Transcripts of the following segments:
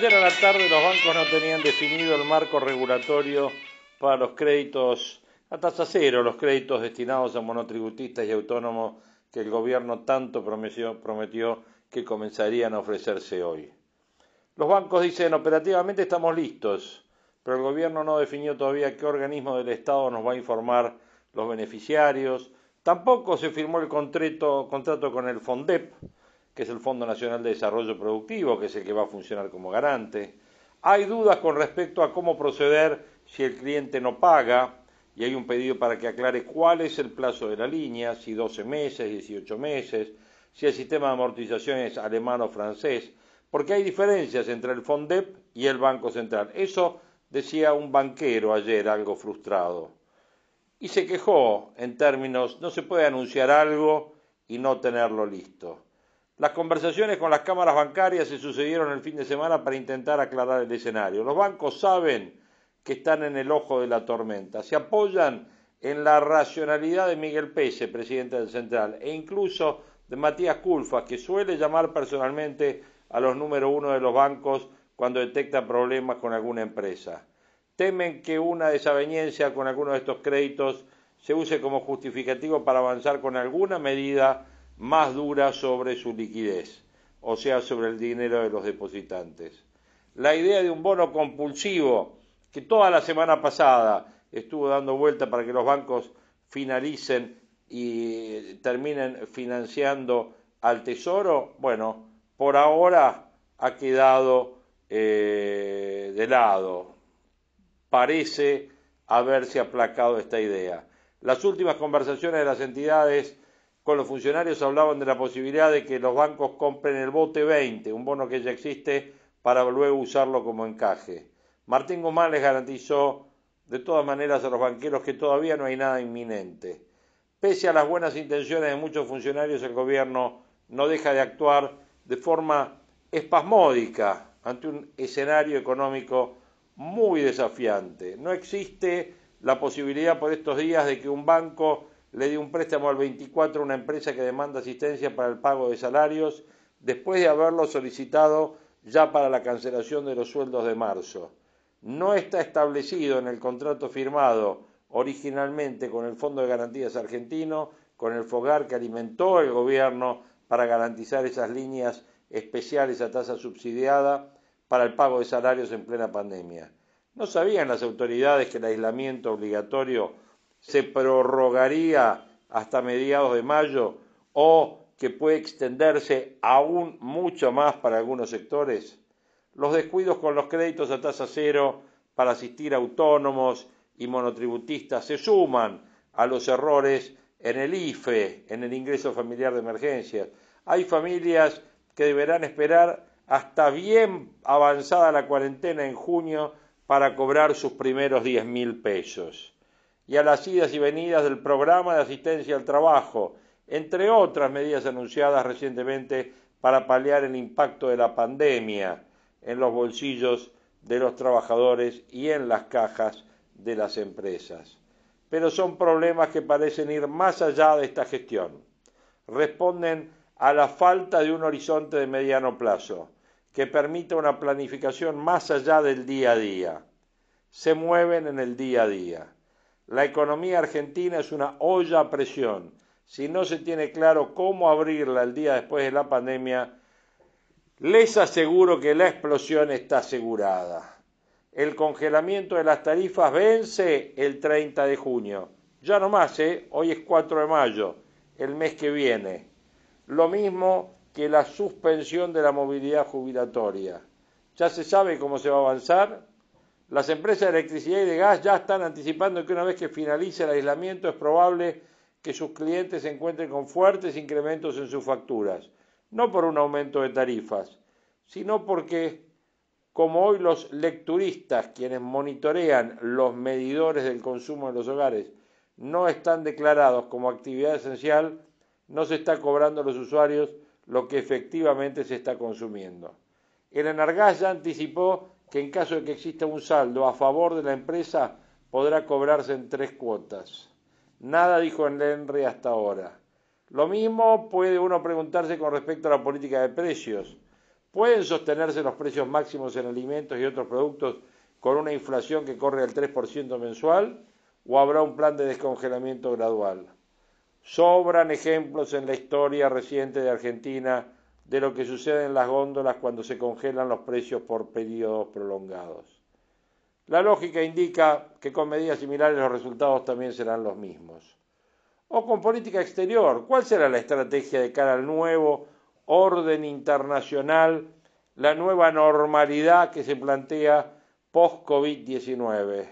Ayer a la tarde los bancos no tenían definido el marco regulatorio para los créditos a tasa cero, los créditos destinados a monotributistas y autónomos que el gobierno tanto prometió, prometió que comenzarían a ofrecerse hoy. Los bancos dicen operativamente estamos listos, pero el gobierno no definió todavía qué organismo del Estado nos va a informar los beneficiarios. Tampoco se firmó el contrato, contrato con el FONDEP, que es el Fondo Nacional de Desarrollo Productivo, que es el que va a funcionar como garante. Hay dudas con respecto a cómo proceder si el cliente no paga y hay un pedido para que aclare cuál es el plazo de la línea, si 12 meses, 18 meses, si el sistema de amortización es alemán o francés, porque hay diferencias entre el FONDEP y el Banco Central. Eso decía un banquero ayer, algo frustrado. Y se quejó en términos, no se puede anunciar algo y no tenerlo listo. Las conversaciones con las cámaras bancarias se sucedieron el fin de semana para intentar aclarar el escenario. Los bancos saben que están en el ojo de la tormenta, se apoyan en la racionalidad de Miguel Pese, presidente del Central, e incluso de Matías Culfas, que suele llamar personalmente a los número uno de los bancos cuando detecta problemas con alguna empresa. Temen que una desaveniencia con alguno de estos créditos se use como justificativo para avanzar con alguna medida más dura sobre su liquidez, o sea, sobre el dinero de los depositantes. La idea de un bono compulsivo que toda la semana pasada estuvo dando vuelta para que los bancos finalicen y terminen financiando al Tesoro, bueno, por ahora ha quedado eh, de lado. Parece haberse aplacado esta idea. Las últimas conversaciones de las entidades los funcionarios hablaban de la posibilidad de que los bancos compren el bote 20, un bono que ya existe, para luego usarlo como encaje. Martín Guzmán les garantizó de todas maneras a los banqueros que todavía no hay nada inminente. Pese a las buenas intenciones de muchos funcionarios, el gobierno no deja de actuar de forma espasmódica ante un escenario económico muy desafiante. No existe la posibilidad por estos días de que un banco le dio un préstamo al 24 a una empresa que demanda asistencia para el pago de salarios después de haberlo solicitado ya para la cancelación de los sueldos de marzo. No está establecido en el contrato firmado originalmente con el Fondo de Garantías Argentino, con el FOGAR que alimentó el gobierno para garantizar esas líneas especiales a tasa subsidiada para el pago de salarios en plena pandemia. ¿No sabían las autoridades que el aislamiento obligatorio se prorrogaría hasta mediados de mayo o que puede extenderse aún mucho más para algunos sectores. Los descuidos con los créditos a tasa cero para asistir a autónomos y monotributistas se suman a los errores en el IFE, en el ingreso familiar de emergencias. Hay familias que deberán esperar hasta bien avanzada la cuarentena en junio para cobrar sus primeros diez mil pesos y a las idas y venidas del programa de asistencia al trabajo, entre otras medidas anunciadas recientemente para paliar el impacto de la pandemia en los bolsillos de los trabajadores y en las cajas de las empresas. Pero son problemas que parecen ir más allá de esta gestión. Responden a la falta de un horizonte de mediano plazo que permita una planificación más allá del día a día. Se mueven en el día a día. La economía argentina es una olla a presión. Si no se tiene claro cómo abrirla el día después de la pandemia, les aseguro que la explosión está asegurada. El congelamiento de las tarifas vence el 30 de junio. Ya no más, ¿eh? Hoy es 4 de mayo, el mes que viene. Lo mismo que la suspensión de la movilidad jubilatoria. ¿Ya se sabe cómo se va a avanzar? Las empresas de electricidad y de gas ya están anticipando que una vez que finalice el aislamiento es probable que sus clientes se encuentren con fuertes incrementos en sus facturas, no por un aumento de tarifas, sino porque, como hoy los lecturistas, quienes monitorean los medidores del consumo en los hogares, no están declarados como actividad esencial, no se está cobrando a los usuarios lo que efectivamente se está consumiendo. El Enargas ya anticipó que en caso de que exista un saldo a favor de la empresa, podrá cobrarse en tres cuotas. Nada dijo en Lenry hasta ahora. Lo mismo puede uno preguntarse con respecto a la política de precios. ¿Pueden sostenerse los precios máximos en alimentos y otros productos con una inflación que corre al 3% mensual? ¿O habrá un plan de descongelamiento gradual? Sobran ejemplos en la historia reciente de Argentina de lo que sucede en las góndolas cuando se congelan los precios por periodos prolongados. La lógica indica que con medidas similares los resultados también serán los mismos. O con política exterior, ¿cuál será la estrategia de cara al nuevo orden internacional, la nueva normalidad que se plantea post-COVID-19?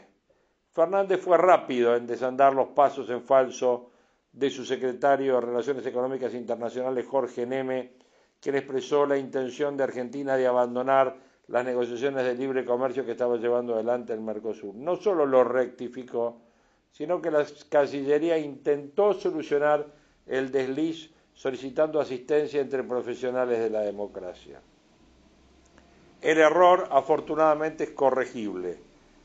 Fernández fue rápido en desandar los pasos en falso de su secretario de Relaciones Económicas Internacionales, Jorge Neme, quien expresó la intención de Argentina de abandonar las negociaciones de libre comercio que estaba llevando adelante el Mercosur. No solo lo rectificó, sino que la Cancillería intentó solucionar el desliz solicitando asistencia entre profesionales de la democracia. El error, afortunadamente, es corregible.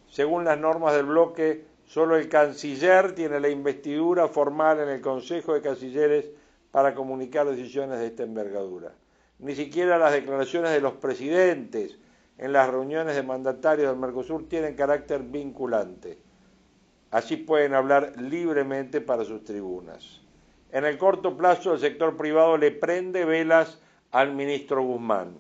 Según las normas del bloque, solo el canciller tiene la investidura formal en el Consejo de Cancilleres para comunicar decisiones de esta envergadura. Ni siquiera las declaraciones de los presidentes en las reuniones de mandatarios del Mercosur tienen carácter vinculante. Así pueden hablar libremente para sus tribunas. En el corto plazo, el sector privado le prende velas al ministro Guzmán.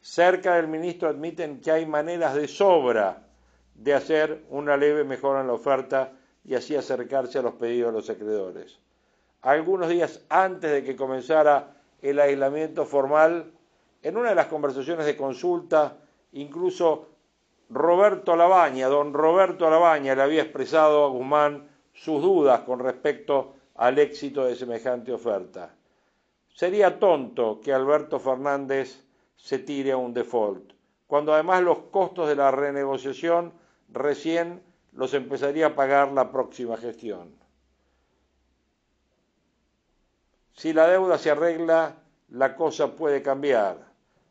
Cerca del ministro admiten que hay maneras de sobra de hacer una leve mejora en la oferta y así acercarse a los pedidos de los acreedores. Algunos días antes de que comenzara el aislamiento formal, en una de las conversaciones de consulta Incluso Roberto Labaña, don Roberto Labaña, le había expresado a Guzmán sus dudas con respecto al éxito de semejante oferta. Sería tonto que Alberto Fernández se tire a un default, cuando además los costos de la renegociación recién los empezaría a pagar la próxima gestión. Si la deuda se arregla, la cosa puede cambiar.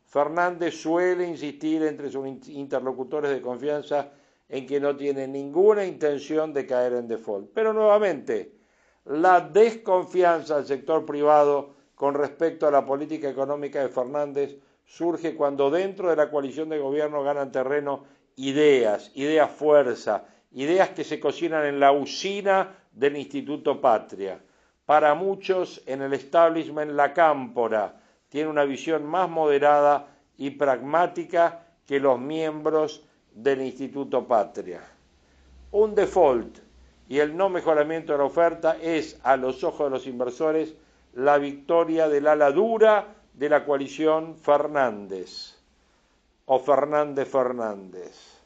Fernández suele insistir entre sus interlocutores de confianza en que no tiene ninguna intención de caer en default. Pero nuevamente, la desconfianza del sector privado con respecto a la política económica de Fernández surge cuando dentro de la coalición de gobierno ganan terreno ideas, ideas fuerza, ideas que se cocinan en la usina del Instituto Patria. Para muchos en el establishment la cámpora, tiene una visión más moderada y pragmática que los miembros del Instituto Patria. Un default y el no mejoramiento de la oferta es, a los ojos de los inversores, la victoria del ala dura de la coalición Fernández o Fernández Fernández.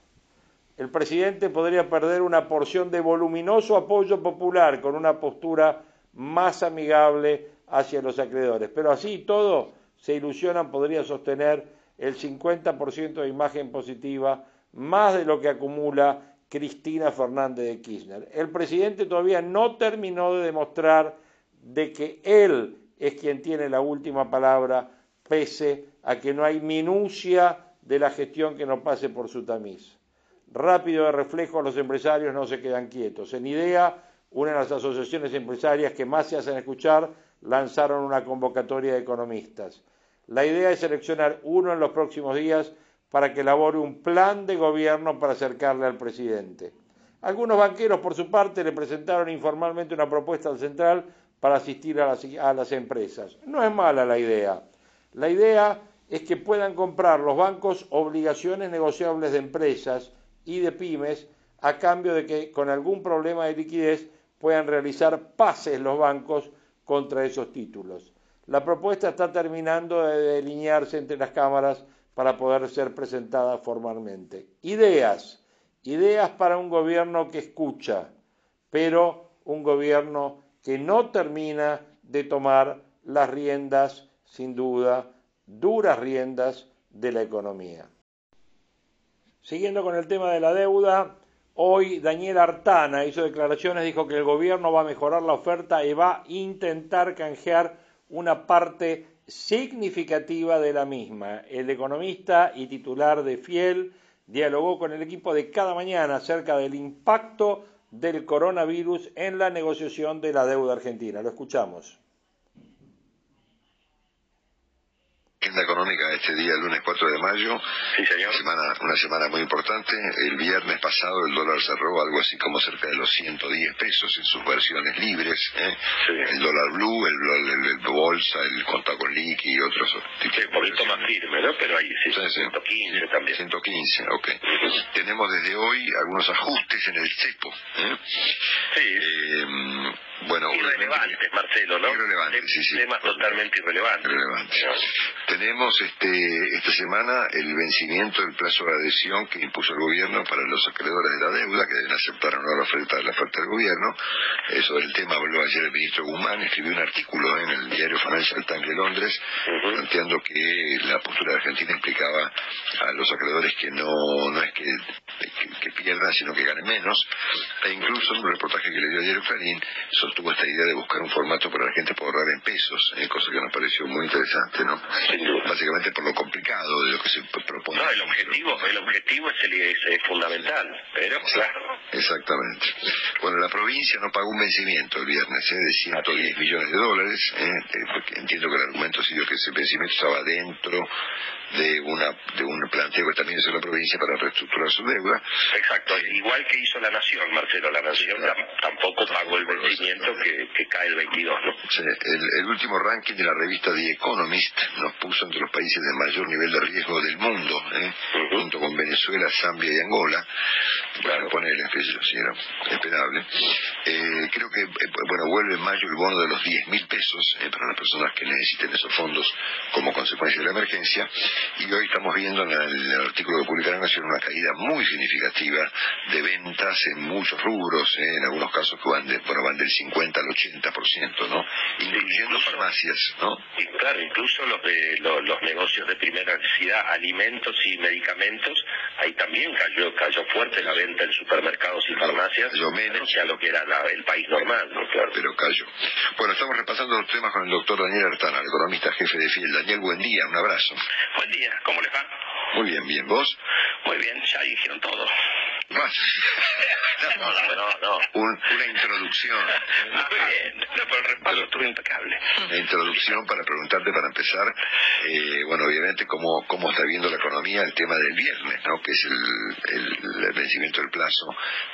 El presidente podría perder una porción de voluminoso apoyo popular con una postura más amigable hacia los acreedores. Pero así todo, se ilusionan, podría sostener el 50% de imagen positiva, más de lo que acumula Cristina Fernández de Kirchner. El presidente todavía no terminó de demostrar de que él es quien tiene la última palabra, pese a que no hay minucia de la gestión que no pase por su tamiz. Rápido de reflejo, los empresarios no se quedan quietos. En IDEA, una de las asociaciones empresarias que más se hacen escuchar, lanzaron una convocatoria de economistas. La idea es seleccionar uno en los próximos días para que elabore un plan de gobierno para acercarle al presidente. Algunos banqueros, por su parte, le presentaron informalmente una propuesta al central para asistir a las, a las empresas. No es mala la idea. La idea es que puedan comprar los bancos obligaciones negociables de empresas y de pymes a cambio de que con algún problema de liquidez puedan realizar pases los bancos contra esos títulos. La propuesta está terminando de delinearse entre las cámaras para poder ser presentada formalmente. Ideas, ideas para un gobierno que escucha, pero un gobierno que no termina de tomar las riendas, sin duda, duras riendas de la economía. Siguiendo con el tema de la deuda, hoy Daniel Artana hizo declaraciones, dijo que el gobierno va a mejorar la oferta y va a intentar canjear una parte significativa de la misma. El economista y titular de Fiel dialogó con el equipo de cada mañana acerca del impacto del coronavirus en la negociación de la deuda argentina. Lo escuchamos. Agenda económica este día, el lunes 4 de mayo. Sí, señor. Una semana, una semana muy importante. El viernes pasado el dólar cerró algo así como cerca de los 110 pesos en sus versiones libres. ¿eh? Sí. El dólar blue, el, el, el bolsa, el contado con liqui y otros tipos. Sí, un poquito más firme, ¿no? Pero ahí sí, Sí, sí. 115 también. 115, ok. Tenemos desde hoy algunos ajustes en el cepo. ¿eh? Sí. Eh, bueno, Irrelevantes, Marcelo, ¿no? Irrelevantes, sí, sí. Temas totalmente irrelevantes. Irrelevantes. Tenemos este, esta semana el vencimiento del plazo de adhesión que impuso el gobierno para los acreedores de la deuda que deben aceptar o no la oferta, la oferta del gobierno. Eh, sobre el tema habló ayer el ministro Guzmán, escribió un artículo en el diario Financial Times de Londres planteando que la postura de Argentina implicaba a los acreedores que no, no es que, que- que pierdan, sino que ganen menos. E incluso en un reportaje que le dio ayer Clarín sostuvo esta idea de buscar un formato para la gente poder ahorrar en pesos, eh, cosa que nos pareció muy interesante, ¿no? Básicamente por lo complicado de lo que se propone. No, el objetivo, el objetivo es, el, es, es fundamental, pero claro. Exactamente. Bueno, la provincia no pagó un vencimiento el viernes ¿eh? de 110 millones de dólares. ¿eh? Eh, entiendo que el argumento sido que ese vencimiento estaba dentro de una de un planteo que también hizo la provincia para reestructurar su deuda. Exacto, igual que hizo la Nación, Marcelo, la Nación tam- tampoco pagó el vencimiento que, que cae el 22, ¿no? Sí, el, el último ranking de la revista The Economist nos puso entre los países de mayor nivel de riesgo del mundo, ¿eh? Junto con Venezuela, Zambia y Angola. Bueno, ponele, qué sé yo, si era esperable. Eh, creo que, eh, bueno, vuelve en mayo el bono de los 10 mil pesos eh, para las personas que necesiten esos fondos como consecuencia de la emergencia. Y hoy estamos viendo en el, en el artículo que publica la Nación una caída muy significativa de ventas en muchos rubros, eh, en algunos casos que van, de, bueno, van del 50 al 80%, ¿no? Incluyendo farmacias, ¿no? Y claro, incluso los de los, los negocios de primera necesidad, alimentos y medicamentos, ahí también cayó cayó fuerte la venta en supermercados y farmacias, Cayó menos. que a lo que era la- el país normal, ¿no? Claro. pero cayó. Bueno, estamos repasando los temas con el doctor Daniel Artana, el economista jefe de Fiel. Daniel, buen día, un abrazo. Buen día, ¿cómo les va? Muy bien, bien, ¿vos? Muy bien, ya dijeron todo. No, No, no, no. Un- una introducción. Muy bien, no, pero el repaso estuvo impecable. Una introducción para preguntarte, para empezar, eh, bueno, obviamente, cómo, cómo está viendo la economía el tema del viernes, ¿no? Que es el, el- el vencimiento del plazo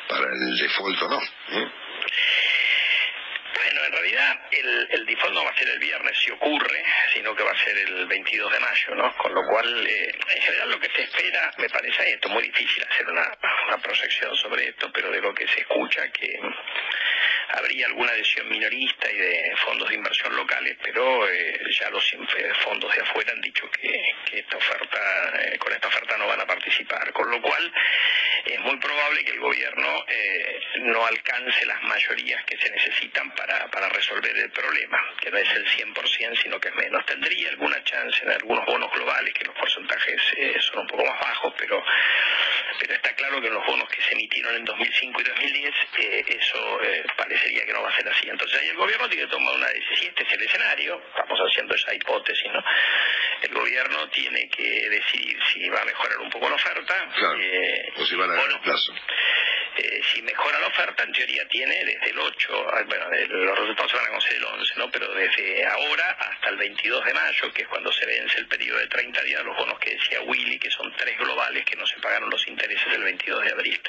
para el default o no. ¿eh? Realidad el, el default no va a ser el viernes si ocurre, sino que va a ser el 22 de mayo, ¿no? Con lo cual, eh, en general lo que se espera, me parece esto, muy difícil hacer una, una proyección sobre esto, pero de lo que se escucha que habría alguna adhesión minorista y de fondos de inversión locales, pero eh, ya los eh, fondos de afuera han dicho que, esta oferta, eh, con esta oferta no van a participar, con lo cual es muy probable que el gobierno no alcance las mayorías que se necesitan para, resolver el problema, que no es el 100%, sino que es menos. Tendría alguna chance en algunos bonos globales, que los porcentajes son un poco más bajos, pero, pero está claro que en los bonos que se emitieron en 2005 y 2010, eh, eso eh, parecería que no va a ser así. Entonces ahí el gobierno tiene que tomar una decisión, si este es el escenario, estamos haciendo esa hipótesis, ¿no? El gobierno tiene que decidir si va a mejorar un poco la oferta. Claro. eh, O si van a ganar bueno, el plazo. eh, si mejora la oferta, en teoría tiene desde el 8, ah, bueno, de- los resultados se van a conocer el 11, ¿no? Pero desde ahora hasta el 22 de mayo, que es cuando se vence el periodo de 30 días, los bonos que decía Willy, que son tres globales que no se pagaron los intereses el 22 de abril.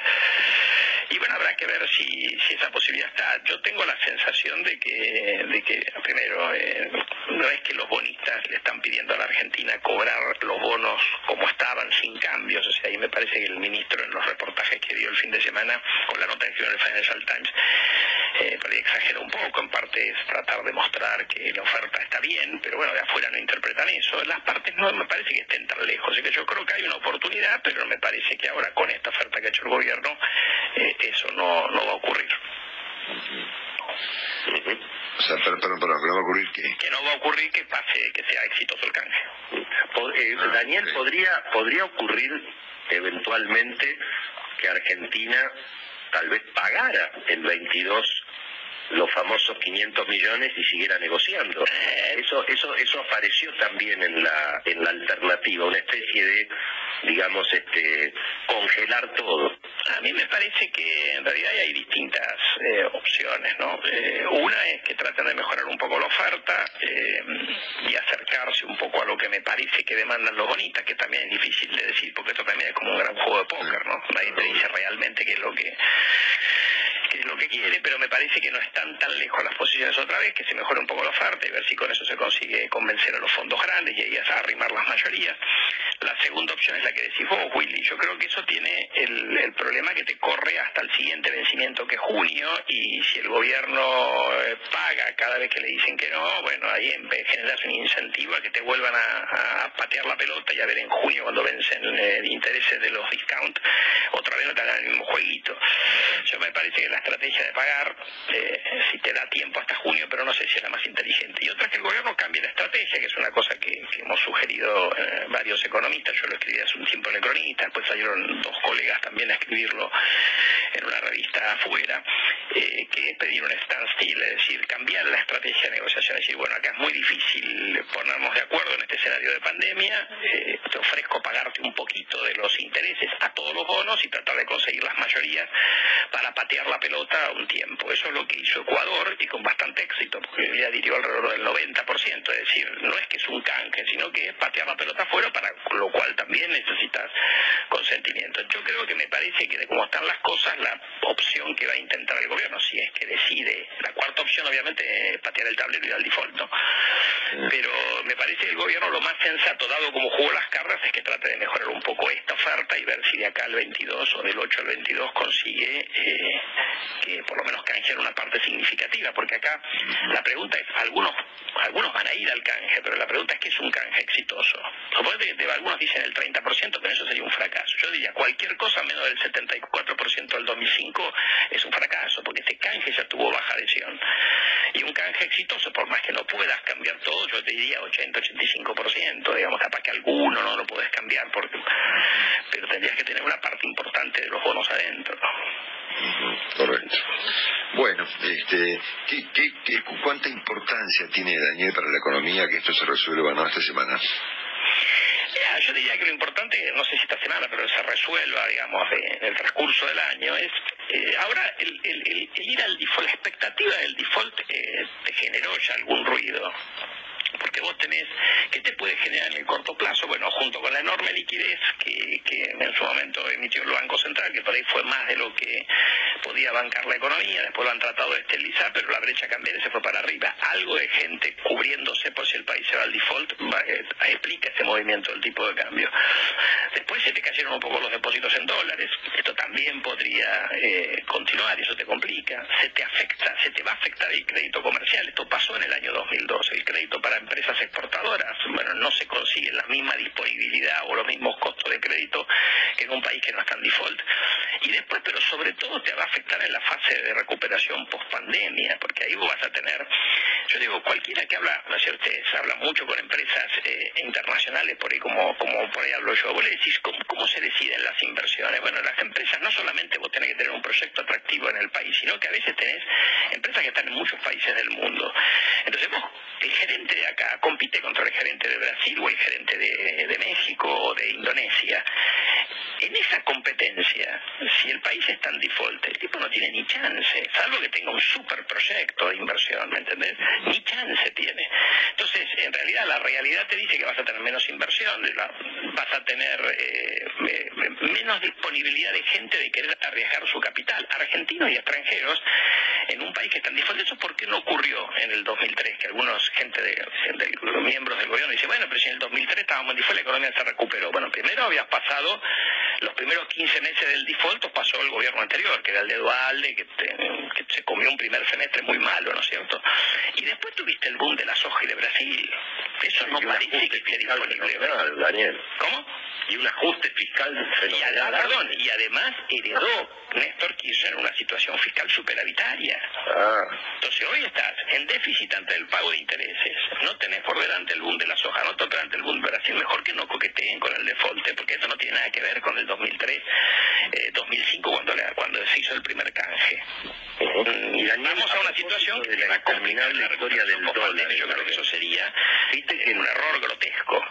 Y bueno, habrá que ver si, si esa posibilidad está. Yo tengo la sensación de que, de que primero, eh, no es que los bonistas le están pidiendo a la Argentina cobrar los bonos como estaban, sin cambios. O sea, ahí me parece que el ministro en los reportajes que dio el fin de semana, con la nota que el Financial Times, eh, por ahí exagera un poco, en parte es tratar de mostrar que la oferta está bien, pero bueno, de afuera no interpretan eso. Las partes no me parece que estén tan lejos, así que yo creo que hay una oportunidad, pero me parece que ahora con esta oferta que ha hecho el gobierno, eh, eso no, no va a ocurrir. O sea, perdón, perdón, que no va a ocurrir qué. Que no va a ocurrir que pase, que sea exitoso el canje. Eh, Ah, Daniel, podría, podría ocurrir eventualmente que Argentina tal vez pagara el 22 los famosos 500 millones y siguiera negociando. Eso eso eso apareció también en la en la alternativa, una especie de digamos este congelar todo. A mí me parece que en realidad hay distintas eh, opciones, ¿no? Eh, una es que traten de mejorar un poco la oferta eh, y acercarse un poco a lo que me parece que demandan los bonitas, que también es difícil de decir, porque esto también es como un gran juego de póker, ¿no? Nadie te dice realmente qué es lo que qué es lo que quiere, pero me parece que no están tan lejos las posiciones otra vez, que se mejore un poco la oferta y ver si con eso se consigue convencer a los fondos grandes y ahí a arrimar las mayorías. La segunda opción es la que decís vos, Willy. Yo creo que eso tiene el, el problema que te corre hasta el siguiente vencimiento, que es junio, y si el gobierno eh, paga cada vez que le dicen que no, bueno, ahí en vez de un incentivo a que te vuelvan a, patear la pelota y a ver en junio cuando vencen eh, intereses de los discount, otra vez no te hagan el mismo jueguito. Yo me parece que estrategia de pagar, eh, si te da tiempo hasta junio, pero no sé si es la más inteligente. Y otra es que el gobierno cambie la estrategia, que es una cosa que, hemos sugerido eh, varios economistas. Yo lo escribí hace un tiempo en el cronista, después salieron dos colegas también a escribirlo en una revista afuera, eh, que pedir un standstill, es decir, cambiar la estrategia de negociación. Es decir, bueno, acá es muy difícil ponernos de acuerdo en este escenario de pandemia, eh, te ofrezco pagarte un poquito de los intereses a todos los bonos y tratar de conseguir las mayorías para patear la pelota un tiempo. Eso es lo que hizo Ecuador y con bastante éxito, porque ya diría alrededor del 90%, es decir, no es que es un canje, sino que es patear la pelota afuera, para lo cual también necesitas consentimiento. Yo creo que me parece que de cómo están las cosas, la opción que va a intentar el gobierno, si es que decide, la cuarta opción obviamente es patear el tablero y al default, ¿no? Pero me parece que el gobierno lo más sensato, dado como jugó las cartas, es que trate de mejorar un poco esta oferta y ver si de acá al 22 o del 8 al 22 consigue eh, que por lo menos canjear una parte significativa, porque acá la pregunta es, algunos algunos van a ir al canje, pero la pregunta es que es un canje exitoso. Algunos dicen el 30%, pero eso sería un fracaso. Yo diría cualquier cosa menos del 74% del 2005 es un fracaso, porque este canje ya tuvo baja adhesión. Y un canje exitoso, por más que no puedas cambiar todo, yo te diría 80-85%, digamos, capaz que alguno no lo puedes cambiar, porque, pero tendrías que tener una parte importante de los bonos adentro. Correcto. Bueno, este, ¿qué, qué, cuánta importancia tiene Daniel para la economía que esto se resuelva no esta semana? Yo diría que lo importante, no sé si esta semana, pero se resuelva, digamos, en el transcurso del año, es eh, ahora el, el- el- el ir al default, la expectativa del default eh, te generó ya algún ruido. Porque vos tenés, ¿qué te puede generar en el corto plazo? Bueno, junto con la enorme liquidez que, en su momento emitió el Banco Central, que por ahí fue más de lo que podía bancar la economía, después lo han tratado de estabilizar, pero la brecha cambiaria se fue para arriba. Algo de gente cubriéndose por si el país se va al default va- eh, explica ese movimiento del tipo de cambio. Después se te cayeron un poco los depósitos en dólares, esto también podría eh, continuar y eso te complica. Se te afecta, se te va a afectar el crédito comercial, esto pasó en el año 2002, el crédito para empresas exportadoras, bueno, no se consigue la misma disponibilidad o los mismos costos de crédito que en un país que no está en default. Y después, pero sobre todo te va a afectar en la fase de recuperación post pandemia, porque ahí vas a tener, yo digo, cualquiera que habla, no sé, ustedes habla mucho con empresas eh, internacionales, por ahí como, como por ahí hablo yo, vos le decís, ¿cómo, ¿cómo se deciden las inversiones? Bueno, las empresas no solamente vos tenés que tener un proyecto atractivo en el país, sino que a veces tenés empresas que están en muchos países del mundo. Entonces vos, el gerente de acá compite contra el gerente de Brasil o el gerente de, de México o de Indonesia. En esa competencia, si el país está en default, el tipo no tiene ni chance, salvo que tenga un super proyecto de inversión, ¿me entendés? Ni chance tiene. Entonces, en realidad, la realidad te dice que vas a tener menos inversión, vas a tener eh, me- menos disponibilidad de gente de querer arriesgar su capital, argentinos y extranjeros, en un país que está en default. Eso porque no ocurrió en el 2003, que algunos gente de los miembros del gobierno dicen, bueno, pero si en el 2003 estábamos en default, la economía se recuperó. Bueno, primero habías pasado los primeros 15 meses del default, os pasó el gobierno anterior, que era el de Dualde, que, te- que se comió un primer semestre muy malo, ¿no es cierto? Y después tuviste el boom de la soja y de Brasil. Eso no parece que esté disponible. Daniel. ¿Cómo? y un ajuste fiscal y, además, perdón, y además heredó Néstor Kirchner una situación fiscal superavitaria. Ah. Entonces hoy estás en déficit ante el pago de intereses, no tenés por delante el boom de la soja, no por delante el boom de Brasil, mejor que no coqueteen con el default, porque esto no tiene nada que ver con el 2003, eh, 2005 cuando, cuando se hizo el primer canje. Y vamos a una situación de la interminable historia del dólar. Yo creo que eso sería ¿viste? un error grotesco.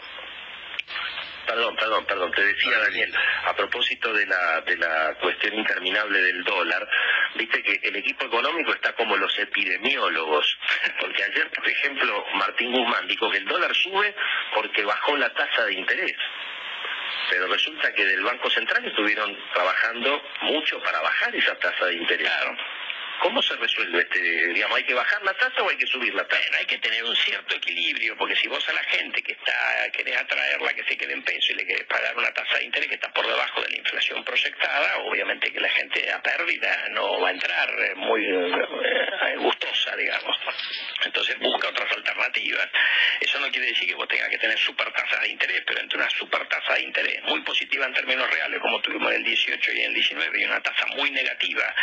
Perdón, perdón, perdón. Te decía, Daniel, a propósito de la, de la cuestión interminable del dólar, viste que el equipo económico está como los epidemiólogos. Porque ayer, por ejemplo, Martín Guzmán dijo que el dólar sube porque bajó la tasa de interés. Pero resulta que del Banco Central estuvieron trabajando mucho para bajar esa tasa de interés. Claro. ¿Cómo se resuelve este, digamos, hay que bajar la tasa o hay que subir la tasa? Bueno, hay que tener un cierto equilibrio, porque si vos a la gente que está, querés atraerla que se quede en peso y le querés pagar una tasa de interés que está por debajo de la inflación proyectada, obviamente que la gente a pérdida no va a entrar eh, muy eh, gustosa, digamos. Eso no quiere decir que vos tengas que tener super tasas de interés, pero entre una super tasa de interés muy positiva en términos reales, como tuvimos en el 18 y en el 19, y una tasa muy negativa,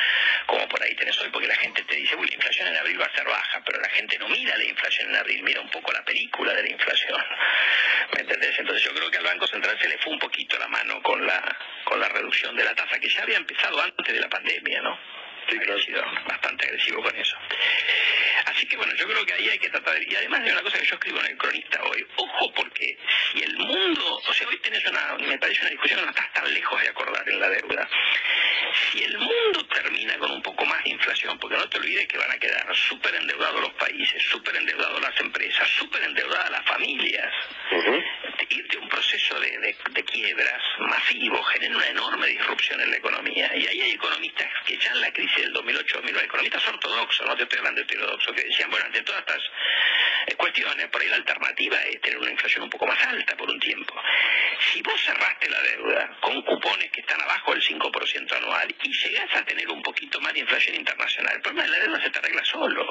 como por ahí tenés porque la gente te dice, uy, la inflación en abril va a ser baja, pero la gente no mira la inflación en abril, mira un poco la película de la inflación. ¿Me entendés? Entonces yo creo que al Banco Central se le fue un poquito la mano con la, con la reducción de la tasa, que ya había empezado antes de la pandemia, ¿no? Sido bastante agresivo con eso. Así que bueno, yo creo que ahí hay que tratar. Y además de una cosa que yo escribo en el cronista hoy, ojo porque si el mundo, o sea, hoy tenés una, me parece una discusión no estás tan lejos de acordar en la deuda. Si el mundo termina con un poco más de inflación, porque no te olvides que van a quedar súper endeudados los países, súper endeudados las empresas, súper endeudadas las familias, irte a un proceso de, de, quiebras masivo genera una enorme disrupción en la economía. Y ahí hay economistas que ya en la crisis del 2008-2009, economistas ortodoxos, no te estoy hablando de heterodoxos, que decían, bueno, ante todas estas cuestiones, por ahí la alternativa es tener una inflación un poco más alta por un tiempo. Si vos cerraste la deuda con cupones que están abajo del 5% anual y llegás a tener un poquito más de inflación internacional, el problema de la deuda se te arregla solo.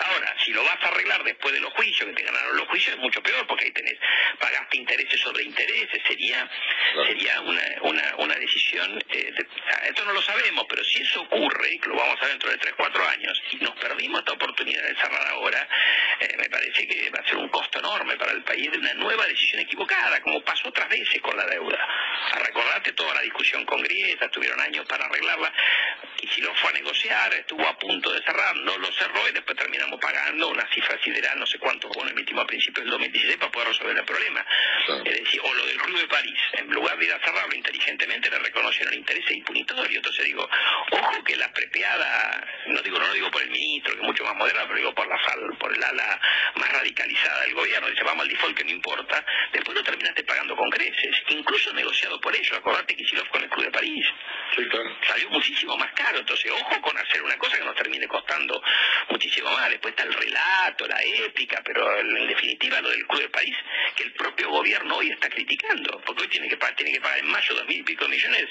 Ahora, si lo vas a arreglar después de los juicios, que te ganaron los juicios, es mucho peor porque ahí tenés, pagaste intereses sobre intereses, sería sería una, una, una decisión, eh, esto no lo sabemos, pero si eso ocurre, y lo vamos a ver dentro de 3, 4 años, y nos perdimos esta oportunidad de cerrar ahora, eh, me parece que va a ser un costo enorme para el país de una nueva decisión equivocada, como pasó otras veces con la deuda. A recordarte toda la discusión con Grieta, tuvieron años para arreglarla, y si lo fue a negociar, estuvo a punto de cerrar, no lo cerró y después terminamos pagando una cifra sideral, no sé cuánto bonos emitimos a principios del 2016 para poder resolver el problema. Es decir, o lo del Club de París, en lugar de ir a cerrarlo inteligentemente, le reconocieron interés impunitorio. Entonces digo, ojo que la prepeada, no digo no lo digo por el ministro, que es mucho más moderado, pero digo por la por el ala más radicalizada del gobierno, dice vamos al default que no importa, después lo terminaste pagando con creces, incluso negociado por ello, acordate que Kisilov con el Club de París. Salió muchísimo más caro, entonces ojo con hacer una cosa que nos termine costando muchísimo más. Después está el relato, la ética, pero en definitiva lo del Club de París, que el propio gobierno hoy está criticando, porque hoy tiene que pagar, tiene que pagar en mayo dos mil y pico millones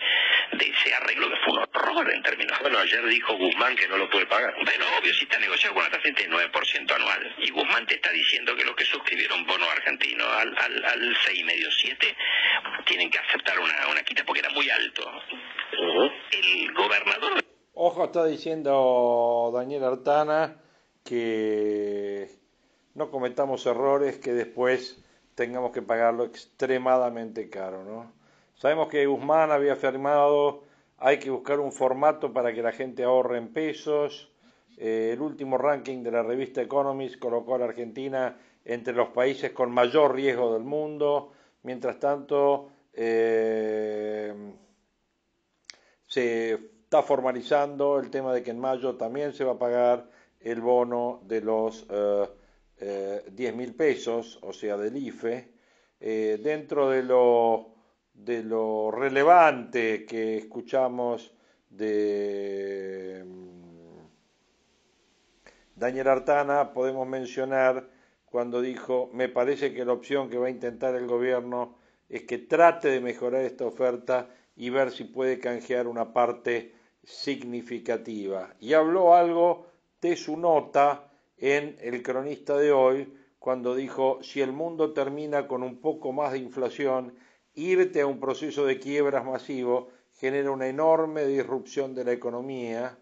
de ese arreglo que fue un horror en términos. Bueno, ayer dijo Guzmán que no lo puede pagar. Bueno, obvio, si está negociado con una tasa de 9% anual, y Guzmán te está diciendo que los que suscribieron bono argentino al, al, al 6,5-7 tienen que aceptar una, una quita porque era muy alto. El gobernador. Ojo, está diciendo Daniel Artana que no cometamos errores que después tengamos que pagarlo extremadamente caro, ¿no? Sabemos que Guzmán había afirmado hay que buscar un formato para que la gente ahorre en pesos. Eh, el último ranking de la revista Economist colocó a la Argentina entre los países con mayor riesgo del mundo. Mientras tanto, eh, se está formalizando el tema de que en mayo también se va a pagar el bono de los eh, eh, 10 mil pesos, o sea, del IFE. Eh, dentro de lo, de lo relevante que escuchamos de mm, Daniel Artana, podemos mencionar cuando dijo, me parece que la opción que va a intentar el gobierno es que trate de mejorar esta oferta y ver si puede canjear una parte significativa. Y habló algo de su nota en El Cronista de hoy, cuando dijo, si el mundo termina con un poco más de inflación, irte a un proceso de quiebras masivo genera una enorme disrupción de la economía.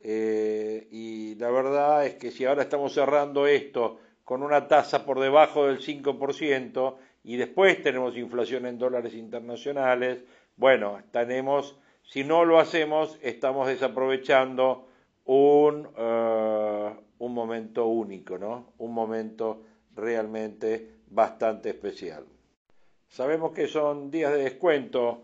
Eh, y la verdad es que si ahora estamos cerrando esto con una tasa por debajo del 5% y después tenemos inflación en dólares internacionales, bueno, tenemos, si no lo hacemos, estamos desaprovechando un, uh, un momento único, ¿no? Un momento realmente bastante especial. Sabemos que son días de descuento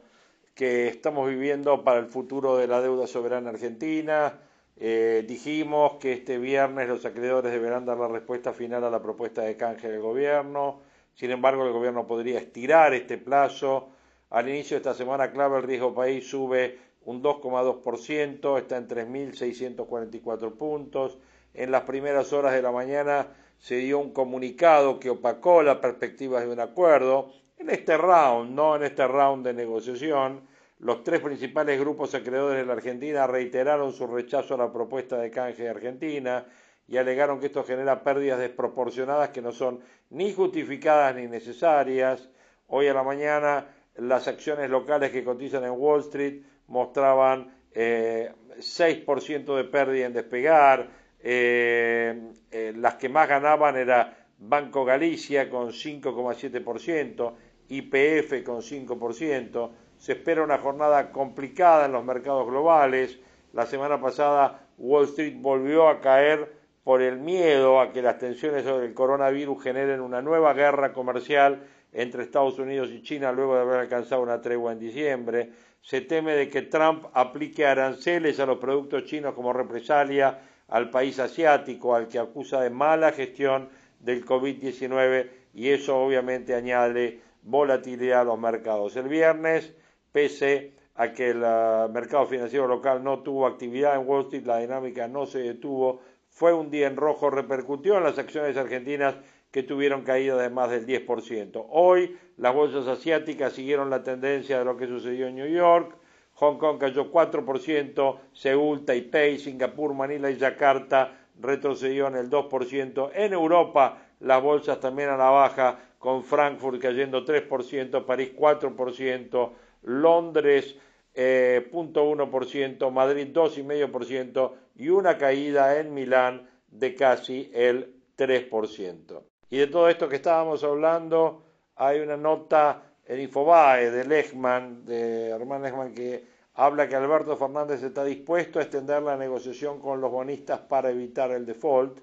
que estamos viviendo para el futuro de la deuda soberana argentina. Eh, dijimos que este viernes los acreedores deberán dar la respuesta final a la propuesta de canje del gobierno. Sin embargo, el gobierno podría estirar este plazo. Al inicio de esta semana clave, el riesgo país sube un 2,2%, está en 3.644 puntos. En las primeras horas de la mañana se dio un comunicado que opacó las perspectivas de un acuerdo. En este round, no en este round de negociación, los tres principales grupos acreedores de la Argentina reiteraron su rechazo a la propuesta de canje de Argentina y alegaron que esto genera pérdidas desproporcionadas que no son ni justificadas ni necesarias. Hoy a la mañana las acciones locales que cotizan en Wall Street mostraban eh, 6% de pérdida en despegar, eh, eh, las que más ganaban era Banco Galicia con 5,7%, IPF con 5%. Se espera una jornada complicada en los mercados globales. La semana pasada Wall Street volvió a caer por el miedo a que las tensiones sobre el coronavirus generen una nueva guerra comercial entre Estados Unidos y China luego de haber alcanzado una tregua en diciembre. Se teme de que Trump aplique aranceles a los productos chinos como represalia al país asiático al que acusa de mala gestión del COVID-19 y eso obviamente añade volatilidad a los mercados. El viernes, pese a que el ah, mercado financiero local no tuvo actividad en Wall Street, la dinámica no se detuvo, fue un día en rojo, repercutió en las acciones argentinas que tuvieron caída de más del 10%. Hoy las bolsas asiáticas siguieron la tendencia de lo que sucedió en New York, Hong Kong cayó 4%, Seúl, Taipei, Singapur, Manila y Yakarta retrocedió en el 2%. En Europa las bolsas también a la baja, con Frankfurt cayendo 3%, París 4%, Londres eh, 0.1%, Madrid 2,5% y una caída en Milán de casi el 3%. Y de todo esto que estábamos hablando, hay una nota el Infobae de Lechman, de Herman Lechman, que habla que Alberto Fernández está dispuesto a extender la negociación con los bonistas para evitar el default.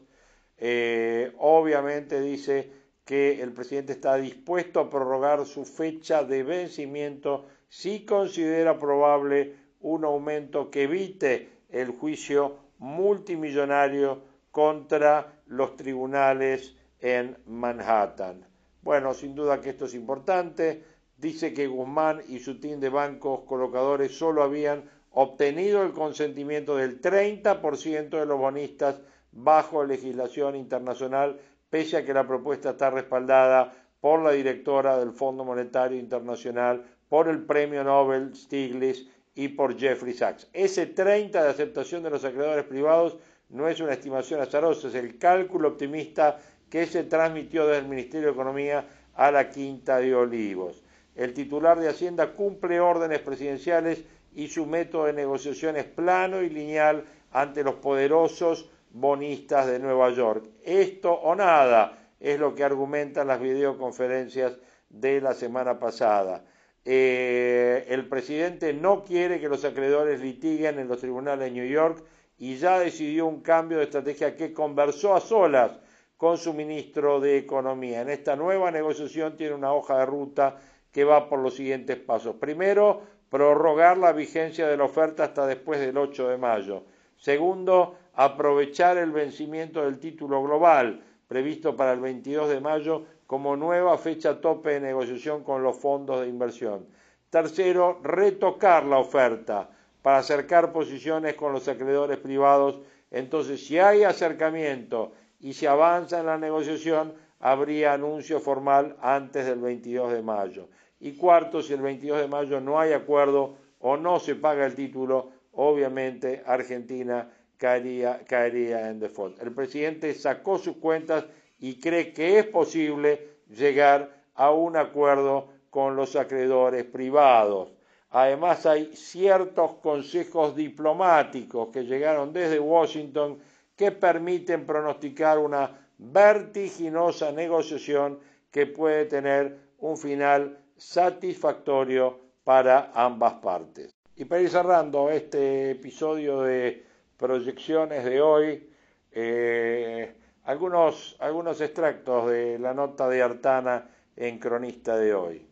Eh, obviamente dice que el presidente está dispuesto a prorrogar su fecha de vencimiento si considera probable un aumento que evite el juicio multimillonario contra los tribunales en Manhattan. Bueno, sin duda que esto es importante dice que Guzmán y su team de bancos colocadores solo habían obtenido el consentimiento del 30% de los bonistas bajo legislación internacional, pese a que la propuesta está respaldada por la directora del Fondo Monetario Internacional, por el Premio Nobel Stiglitz y por Jeffrey Sachs. Ese 30 de aceptación de los acreedores privados no es una estimación azarosa, es el cálculo optimista que se transmitió desde el Ministerio de Economía a la Quinta de Olivos. El titular de Hacienda cumple órdenes presidenciales y su método de negociación es plano y lineal ante los poderosos bonistas de Nueva York. Esto o nada es lo que argumentan las videoconferencias de la semana pasada. Eh, el presidente no quiere que los acreedores litiguen en los tribunales de New York y ya decidió un cambio de estrategia que conversó a solas con su ministro de Economía. En esta nueva negociación tiene una hoja de ruta que va por los siguientes pasos. Primero, prorrogar la vigencia de la oferta hasta después del 8 de mayo. Segundo, aprovechar el vencimiento del título global previsto para el 22 de mayo como nueva fecha tope de negociación con los fondos de inversión. Tercero, retocar la oferta para acercar posiciones con los acreedores privados. Entonces, si hay acercamiento y se avanza en la negociación, habría anuncio formal antes del 22 de mayo. Y cuarto, si el 22 de mayo no hay acuerdo o no se paga el título, obviamente Argentina caería, caería en default. El presidente sacó sus cuentas y cree que es posible llegar a un acuerdo con los acreedores privados. Además hay ciertos consejos diplomáticos que llegaron desde Washington que permiten pronosticar una vertiginosa negociación que puede tener un final satisfactorio para ambas partes. Y para ir cerrando este episodio de proyecciones de hoy, eh, algunos, algunos extractos de la nota de Artana en Cronista de hoy.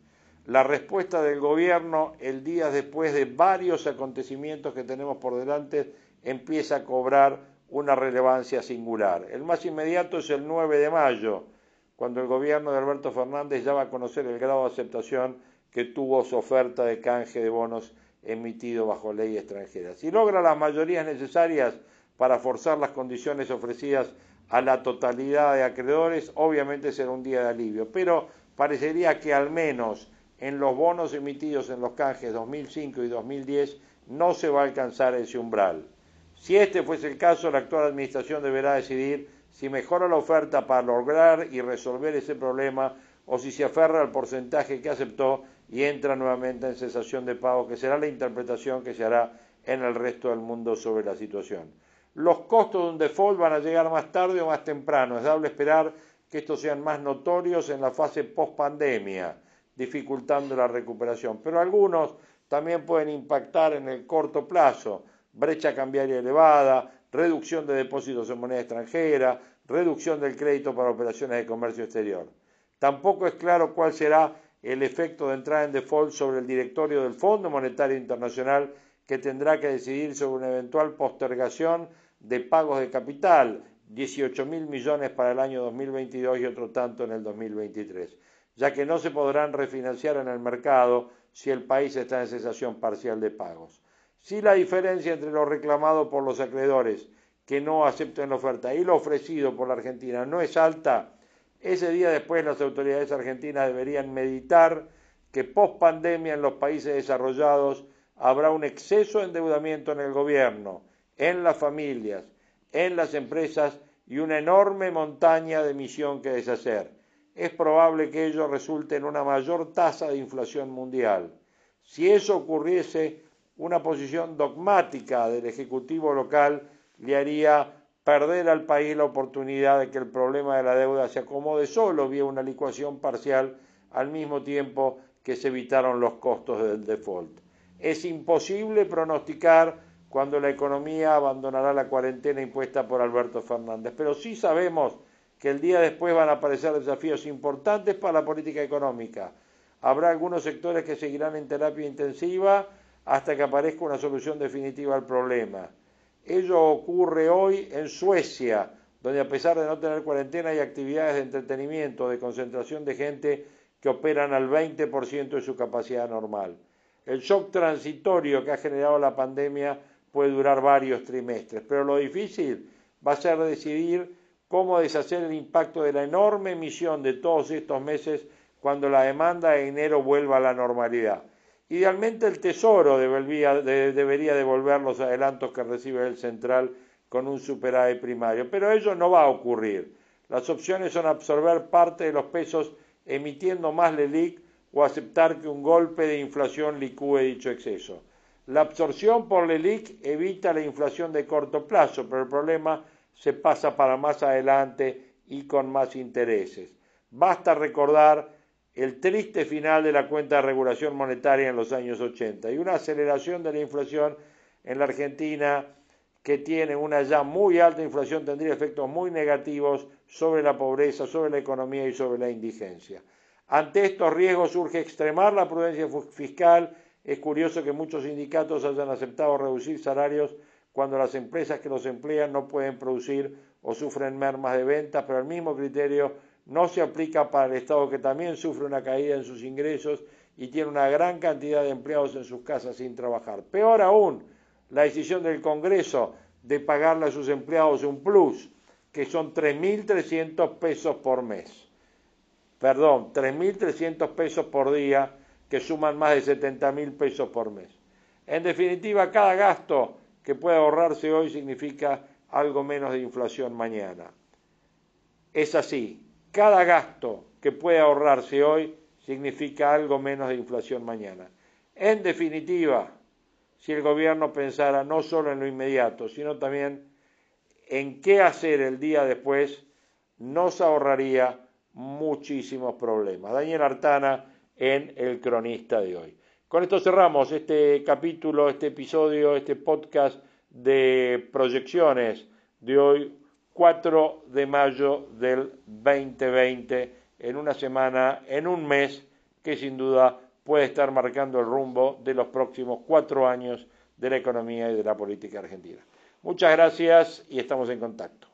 La respuesta del gobierno el día después de varios acontecimientos que tenemos por delante empieza a cobrar una relevancia singular. El más inmediato es el 9 de mayo, cuando el gobierno de Alberto Fernández ya va a conocer el grado de aceptación que tuvo su oferta de canje de bonos emitido bajo ley extranjera. Si logra las mayorías necesarias para forzar las condiciones ofrecidas a la totalidad de acreedores, obviamente será un día de alivio, pero parecería que al menos en los bonos emitidos en los canjes 2005 y 2010 no se va a alcanzar ese umbral. Si este fuese el caso, la actual Administración deberá decidir si mejora la oferta para lograr y resolver ese problema o si se aferra al porcentaje que aceptó y entra nuevamente en cesación de pago, que será la interpretación que se hará en el resto del mundo sobre la situación. Los costos de un default van a llegar más tarde o más temprano. Es dable esperar que estos sean más notorios en la fase post-pandemia, dificultando la recuperación. Pero algunos también pueden impactar en el corto plazo. Brecha cambiaria elevada, reducción de depósitos en moneda extranjera, reducción del crédito para operaciones de comercio exterior. Tampoco es claro cuál será el efecto de entrada en default sobre el directorio del Fondo Monetario Internacional que tendrá que decidir sobre una eventual postergación de pagos de capital, 18 mil millones para el año 2022 y otro tanto en el 2023, ya que no se podrán refinanciar en el mercado si el país está en cesación parcial de pagos. Si la diferencia entre lo reclamado por los acreedores que no acepten la oferta y lo ofrecido por la Argentina no es alta, ese día después las autoridades argentinas deberían meditar que post pandemia en los países desarrollados habrá un exceso de endeudamiento en el gobierno, en las familias, en las empresas y una enorme montaña de emisión que deshacer. Es probable que ello resulte en una mayor tasa de inflación mundial. Si eso ocurriese, una posición dogmática del Ejecutivo local le haría perder al país la oportunidad de que el problema de la deuda se acomode solo vía una licuación parcial al mismo tiempo que se evitaron los costos del default. Es imposible pronosticar cuando la economía abandonará la cuarentena impuesta por Alberto Fernández, pero sí sabemos que el día después van a aparecer desafíos importantes para la política económica. Habrá algunos sectores que seguirán en terapia intensiva hasta que aparezca una solución definitiva al problema. Ello ocurre hoy en Suecia, donde a pesar de no tener cuarentena hay actividades de entretenimiento, de concentración de gente que operan al 20% de su capacidad normal. El shock transitorio que ha generado la pandemia puede durar varios trimestres, pero lo difícil va a ser decidir cómo deshacer el impacto de la enorme emisión de todos estos meses cuando la demanda de dinero vuelva a la normalidad. Idealmente el Tesoro debería, devolver los adelantos que recibe el central con un superávit primario, pero ello no va a ocurrir. Las opciones son absorber parte de los pesos emitiendo más LELIC o aceptar que un golpe de inflación licúe dicho exceso. La absorción por LELIC evita la inflación de corto plazo, pero el problema se pasa para más adelante y con más intereses. Basta recordar el triste final de la cuenta de regulación monetaria en los años 80 y una aceleración de la inflación en la Argentina que tiene una ya muy alta inflación tendría efectos muy negativos sobre la pobreza, sobre la economía y sobre la indigencia. Ante estos riesgos surge extremar la prudencia fiscal es curioso que muchos sindicatos hayan aceptado reducir salarios cuando las empresas que los emplean no pueden producir o sufren mermas de ventas, pero el mismo criterio no se aplica para el Estado que también sufre una caída en sus ingresos y tiene una gran cantidad de empleados en sus casas sin trabajar. Peor aún, la decisión del Congreso de pagarle a sus empleados un plus, que son 3.300 pesos por mes. Perdón, 3.300 pesos por día que suman más de 70 mil pesos por mes. En definitiva, cada gasto que pueda ahorrarse hoy significa algo menos de inflación mañana. Es así, cada gasto que puede ahorrarse hoy significa algo menos de inflación mañana. En definitiva, si el gobierno pensara no solo en lo inmediato, sino también en qué hacer el día después, nos ahorraría muchísimos problemas. Daniel Artana en El Cronista de hoy. Con esto cerramos este capítulo, este episodio, este podcast de proyecciones de hoy, 4 de mayo del 2020, en una semana, en un mes que sin duda puede estar marcando el rumbo de los próximos cuatro años de la economía y de la política argentina. Muchas gracias y estamos en contacto.